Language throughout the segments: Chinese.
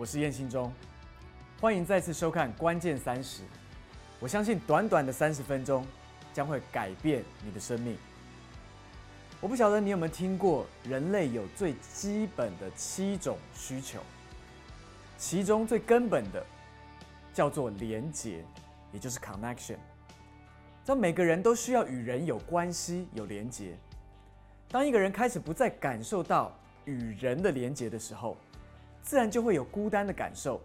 我是燕信中，欢迎再次收看《关键三十》。我相信短短的三十分钟将会改变你的生命。我不晓得你有没有听过，人类有最基本的七种需求，其中最根本的叫做连结，也就是 connection。这每个人都需要与人有关系、有连结。当一个人开始不再感受到与人的连结的时候，自然就会有孤单的感受，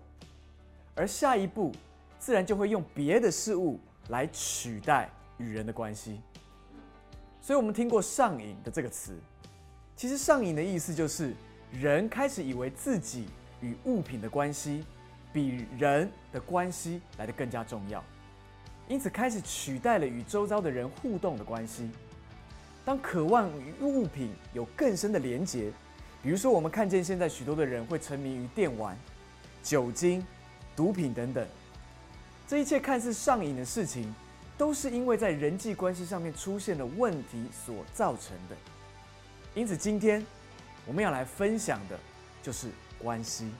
而下一步自然就会用别的事物来取代与人的关系。所以，我们听过“上瘾”的这个词，其实“上瘾”的意思就是人开始以为自己与物品的关系比人的关系来得更加重要，因此开始取代了与周遭的人互动的关系。当渴望与物品有更深的连结，比如说我们看见现在许多的人会沉迷于电玩、酒精、毒品等等，这一切看似上瘾的事情，都是因为在人际关系上面出现了问题所造成的。因此，今天我们要来分享的就是关系。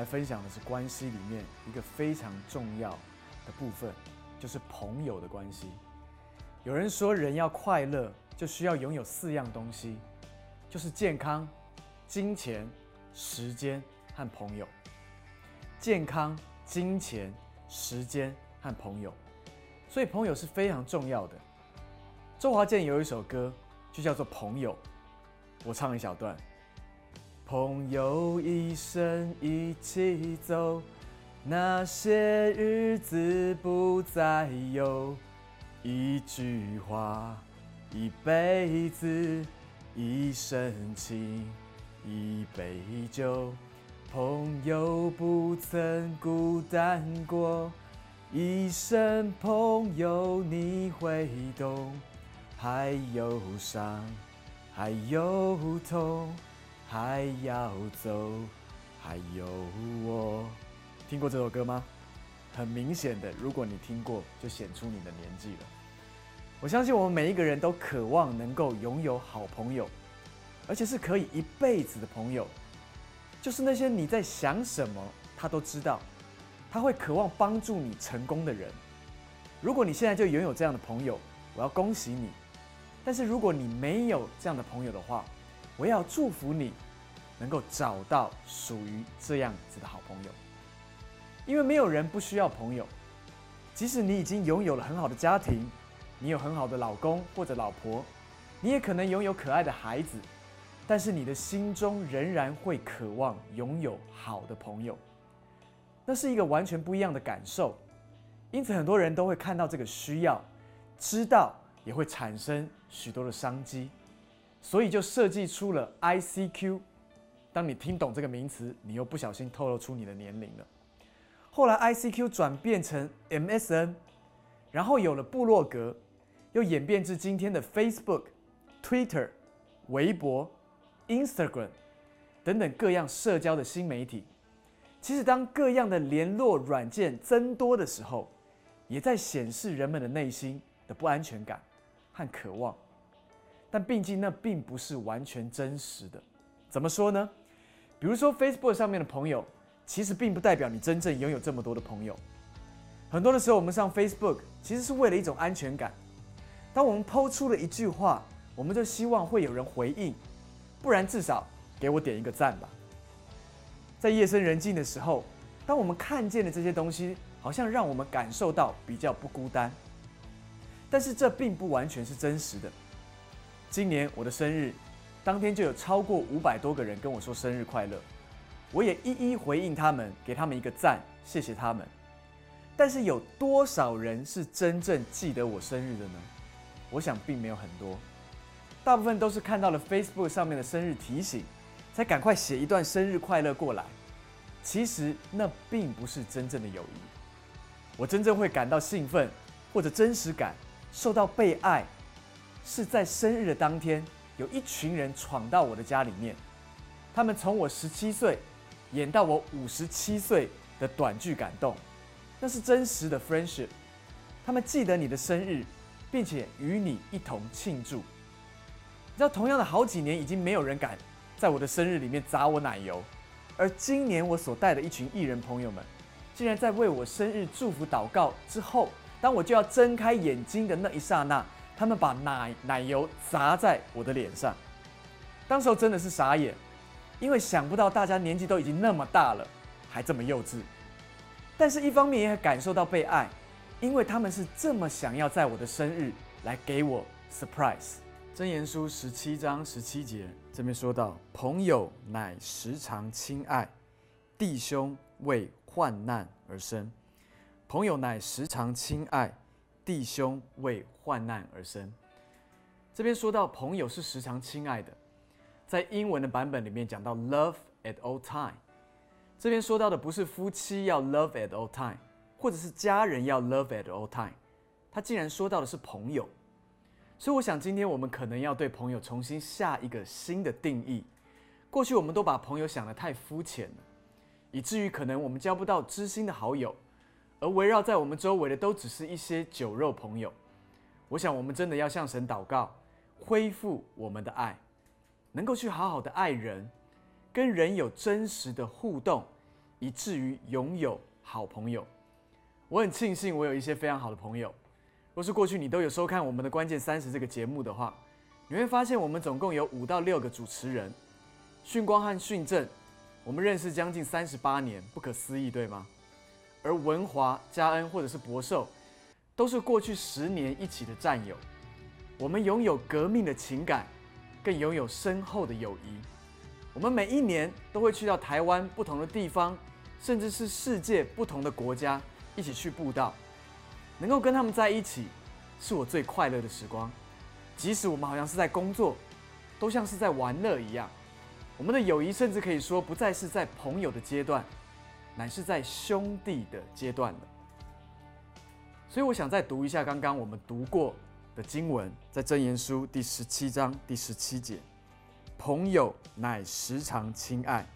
来分享的是关系里面一个非常重要的部分，就是朋友的关系。有人说，人要快乐，就需要拥有四样东西，就是健康、金钱、时间和朋友。健康、金钱、时间和朋友，所以朋友是非常重要的。周华健有一首歌，就叫做《朋友》，我唱一小段。朋友一生一起走，那些日子不再有。一句话，一辈子，一生情，一杯酒。朋友不曾孤单过，一生朋友你会懂。还有伤，还有痛。还要走，还有我。听过这首歌吗？很明显的，如果你听过，就显出你的年纪了。我相信我们每一个人都渴望能够拥有好朋友，而且是可以一辈子的朋友，就是那些你在想什么，他都知道，他会渴望帮助你成功的人。如果你现在就拥有这样的朋友，我要恭喜你；但是如果你没有这样的朋友的话，我要祝福你，能够找到属于这样子的好朋友。因为没有人不需要朋友，即使你已经拥有了很好的家庭。你有很好的老公或者老婆，你也可能拥有可爱的孩子，但是你的心中仍然会渴望拥有好的朋友，那是一个完全不一样的感受。因此，很多人都会看到这个需要，知道也会产生许多的商机，所以就设计出了 ICQ。当你听懂这个名词，你又不小心透露出你的年龄了。后来，ICQ 转变成 MSN，然后有了部落格。又演变至今天的 Facebook、Twitter、微博、Instagram 等等各样社交的新媒体。其实，当各样的联络软件增多的时候，也在显示人们的内心的不安全感和渴望。但毕竟那并不是完全真实的。怎么说呢？比如说 Facebook 上面的朋友，其实并不代表你真正拥有这么多的朋友。很多的时候，我们上 Facebook 其实是为了一种安全感。当我们抛出了一句话，我们就希望会有人回应，不然至少给我点一个赞吧。在夜深人静的时候，当我们看见的这些东西，好像让我们感受到比较不孤单。但是这并不完全是真实的。今年我的生日，当天就有超过五百多个人跟我说生日快乐，我也一一回应他们，给他们一个赞，谢谢他们。但是有多少人是真正记得我生日的呢？我想并没有很多，大部分都是看到了 Facebook 上面的生日提醒，才赶快写一段生日快乐过来。其实那并不是真正的友谊。我真正会感到兴奋或者真实感受到被爱，是在生日的当天，有一群人闯到我的家里面，他们从我十七岁演到我五十七岁的短剧感动，那是真实的 friendship。他们记得你的生日。并且与你一同庆祝。你知道，同样的好几年，已经没有人敢在我的生日里面砸我奶油，而今年我所带的一群艺人朋友们，竟然在为我生日祝福祷告之后，当我就要睁开眼睛的那一刹那，他们把奶奶油砸在我的脸上。当时候真的是傻眼，因为想不到大家年纪都已经那么大了，还这么幼稚。但是一方面也感受到被爱。因为他们是这么想要在我的生日来给我 surprise。真言书十七章十七节这边说到：“朋友乃时常亲爱，弟兄为患难而生。”朋友乃时常亲爱，弟兄为患难而生。这边说到朋友是时常亲爱的，在英文的版本里面讲到 love at all time。这边说到的不是夫妻要 love at all time。或者是家人要 love at all time，他竟然说到的是朋友，所以我想今天我们可能要对朋友重新下一个新的定义。过去我们都把朋友想得太肤浅了，以至于可能我们交不到知心的好友，而围绕在我们周围的都只是一些酒肉朋友。我想我们真的要向神祷告，恢复我们的爱，能够去好好的爱人，跟人有真实的互动，以至于拥有好朋友。我很庆幸我有一些非常好的朋友。若是过去你都有收看我们的关键三十这个节目的话，你会发现我们总共有五到六个主持人。训光和训正，我们认识将近三十八年，不可思议，对吗？而文华、嘉恩或者是博寿，都是过去十年一起的战友。我们拥有革命的情感，更拥有深厚的友谊。我们每一年都会去到台湾不同的地方，甚至是世界不同的国家。一起去布道，能够跟他们在一起，是我最快乐的时光。即使我们好像是在工作，都像是在玩乐一样。我们的友谊甚至可以说不再是在朋友的阶段，乃是在兄弟的阶段了。所以我想再读一下刚刚我们读过的经文，在箴言书第十七章第十七节：“朋友乃时常亲爱，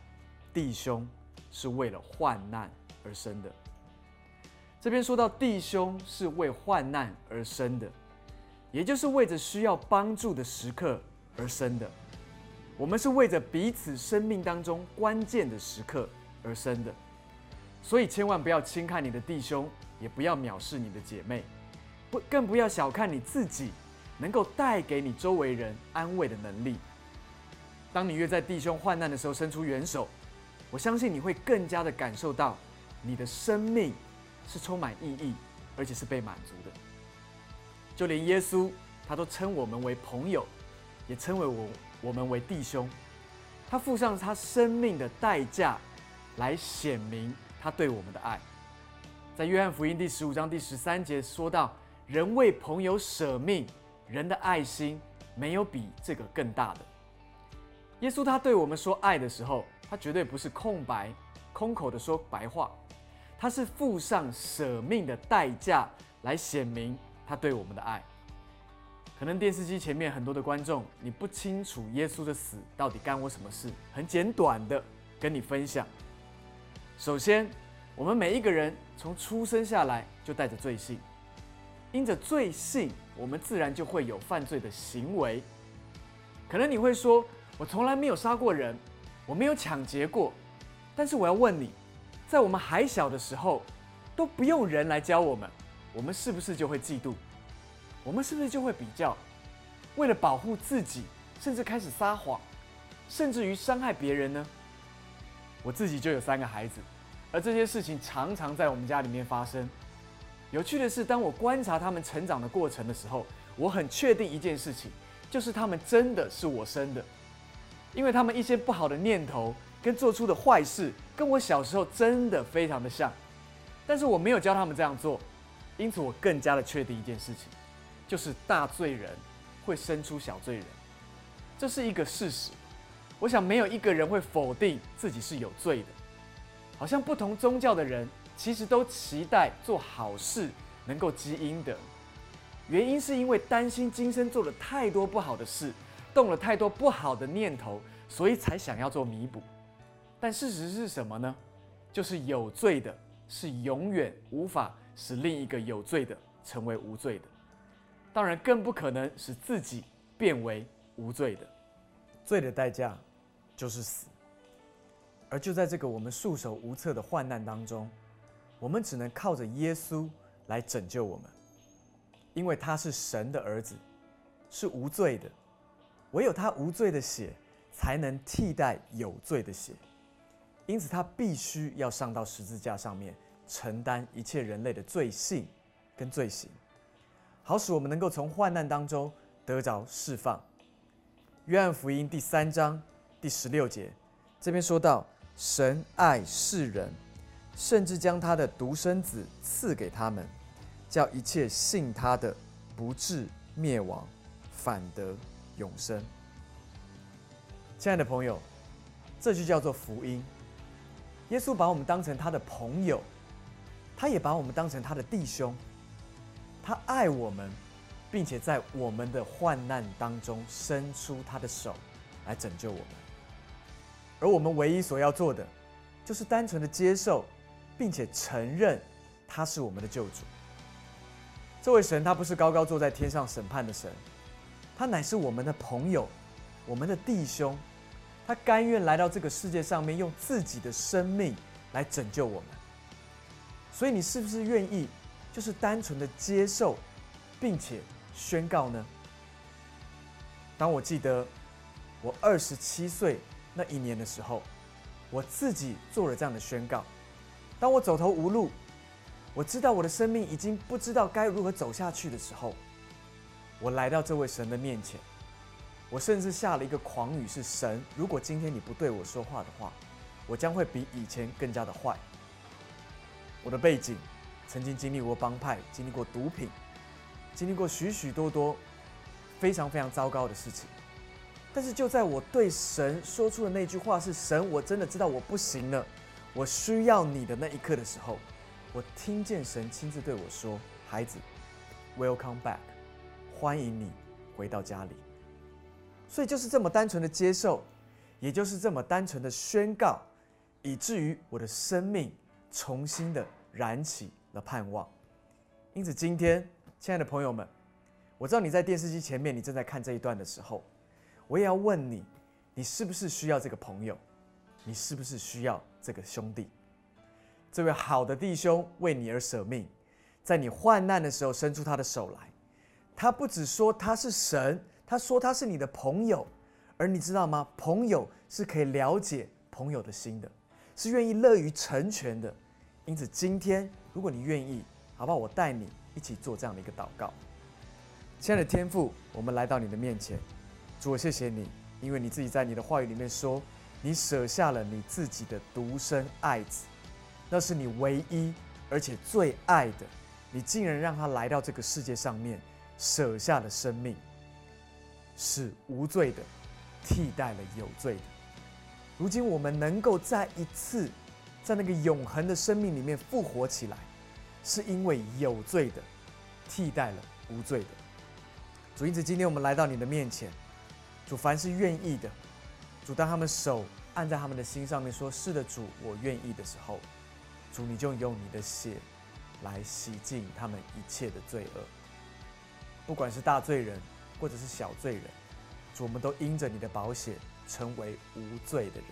弟兄是为了患难而生的。”这边说到弟兄是为患难而生的，也就是为着需要帮助的时刻而生的。我们是为着彼此生命当中关键的时刻而生的，所以千万不要轻看你的弟兄，也不要藐视你的姐妹，不更不要小看你自己能够带给你周围人安慰的能力。当你越在弟兄患难的时候伸出援手，我相信你会更加的感受到你的生命。是充满意义，而且是被满足的。就连耶稣，他都称我们为朋友，也称为我我们为弟兄。他付上他生命的代价，来显明他对我们的爱。在约翰福音第十五章第十三节说到：“人为朋友舍命，人的爱心没有比这个更大的。”耶稣他对我们说爱的时候，他绝对不是空白、空口的说白话。他是付上舍命的代价来显明他对我们的爱。可能电视机前面很多的观众，你不清楚耶稣的死到底干我什么事？很简短的跟你分享。首先，我们每一个人从出生下来就带着罪性，因着罪性，我们自然就会有犯罪的行为。可能你会说，我从来没有杀过人，我没有抢劫过，但是我要问你。在我们还小的时候，都不用人来教我们，我们是不是就会嫉妒？我们是不是就会比较？为了保护自己，甚至开始撒谎，甚至于伤害别人呢？我自己就有三个孩子，而这些事情常常在我们家里面发生。有趣的是，当我观察他们成长的过程的时候，我很确定一件事情，就是他们真的是我生的，因为他们一些不好的念头。跟做出的坏事，跟我小时候真的非常的像，但是我没有教他们这样做，因此我更加的确定一件事情，就是大罪人会生出小罪人，这是一个事实。我想没有一个人会否定自己是有罪的，好像不同宗教的人其实都期待做好事能够积阴德，原因是因为担心今生做了太多不好的事，动了太多不好的念头，所以才想要做弥补。但事实是什么呢？就是有罪的，是永远无法使另一个有罪的成为无罪的。当然，更不可能使自己变为无罪的。罪的代价就是死。而就在这个我们束手无策的患难当中，我们只能靠着耶稣来拯救我们，因为他是神的儿子，是无罪的。唯有他无罪的血，才能替代有罪的血。因此，他必须要上到十字架上面，承担一切人类的罪性跟罪行，好使我们能够从患难当中得着释放。约翰福音第三章第十六节，这边说到：神爱世人，甚至将他的独生子赐给他们，叫一切信他的不至灭亡，反得永生。亲爱的朋友，这就叫做福音。耶稣把我们当成他的朋友，他也把我们当成他的弟兄。他爱我们，并且在我们的患难当中伸出他的手来拯救我们。而我们唯一所要做的，就是单纯的接受，并且承认他是我们的救主。这位神，他不是高高坐在天上审判的神，他乃是我们的朋友，我们的弟兄。他甘愿来到这个世界上面，用自己的生命来拯救我们。所以，你是不是愿意，就是单纯的接受，并且宣告呢？当我记得我二十七岁那一年的时候，我自己做了这样的宣告。当我走投无路，我知道我的生命已经不知道该如何走下去的时候，我来到这位神的面前。我甚至下了一个狂语：是神，如果今天你不对我说话的话，我将会比以前更加的坏。我的背景曾经经历过帮派，经历过毒品，经历过许许多多非常非常糟糕的事情。但是就在我对神说出的那句话是“神，我真的知道我不行了，我需要你的那一刻”的时候，我听见神亲自对我说：“孩子，Welcome back，欢迎你回到家里。”所以就是这么单纯的接受，也就是这么单纯的宣告，以至于我的生命重新的燃起了盼望。因此，今天，亲爱的朋友们，我知道你在电视机前面，你正在看这一段的时候，我也要问你：你是不是需要这个朋友？你是不是需要这个兄弟？这位好的弟兄为你而舍命，在你患难的时候伸出他的手来。他不只说他是神，他说他是你的朋友。而你知道吗？朋友是可以了解朋友的心的，是愿意乐于成全的。因此，今天如果你愿意，好不好？我带你一起做这样的一个祷告。亲爱的天父，我们来到你的面前，主，谢谢你，因为你自己在你的话语里面说，你舍下了你自己的独生爱子，那是你唯一而且最爱的，你竟然让他来到这个世界上面，舍下了生命，是无罪的。替代了有罪的。如今我们能够再一次在那个永恒的生命里面复活起来，是因为有罪的替代了无罪的。主，因此今天我们来到你的面前，主，凡是愿意的，主，当他们手按在他们的心上面，说是的，主，我愿意的时候，主，你就用你的血来洗净他们一切的罪恶，不管是大罪人或者是小罪人。主，我们都因着你的保险成为无罪的人。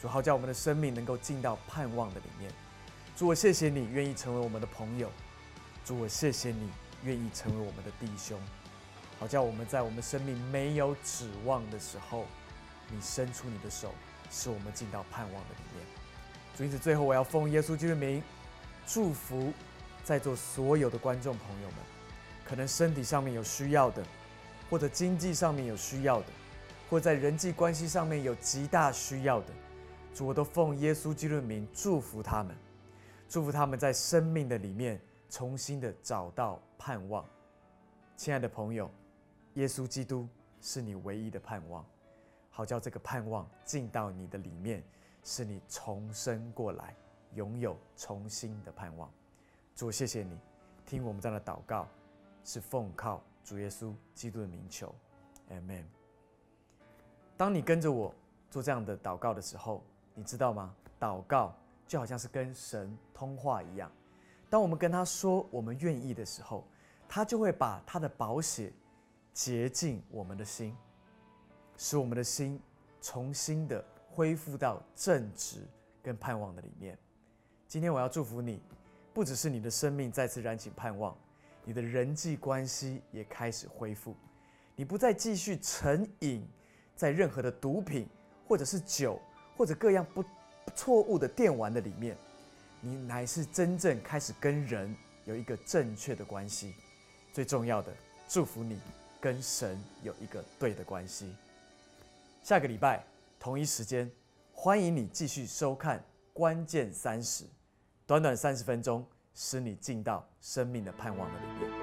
主，好叫我们的生命能够进到盼望的里面。主，我谢谢你愿意成为我们的朋友。主，我谢谢你愿意成为我们的弟兄。好叫我们在我们生命没有指望的时候，你伸出你的手，使我们进到盼望的里面。主，因此最后我要奉耶稣基督的名，祝福在座所有的观众朋友们，可能身体上面有需要的。或者经济上面有需要的，或在人际关系上面有极大需要的，主，我都奉耶稣基督的名祝福他们，祝福他们在生命的里面重新的找到盼望。亲爱的朋友，耶稣基督是你唯一的盼望，好叫这个盼望进到你的里面，使你重生过来，拥有重新的盼望。主，谢谢你听我们这样的祷告，是奉靠。主耶稣基督的名求 M M。当你跟着我做这样的祷告的时候，你知道吗？祷告就好像是跟神通话一样。当我们跟他说我们愿意的时候，他就会把他的宝血洁净我们的心，使我们的心重新的恢复到正直跟盼望的里面。今天我要祝福你，不只是你的生命再次燃起盼望。你的人际关系也开始恢复，你不再继续成瘾在任何的毒品，或者是酒，或者各样不错误的电玩的里面，你乃是真正开始跟人有一个正确的关系。最重要的，祝福你跟神有一个对的关系。下个礼拜同一时间，欢迎你继续收看《关键三十》，短短三十分钟。使你进到生命的盼望的里面。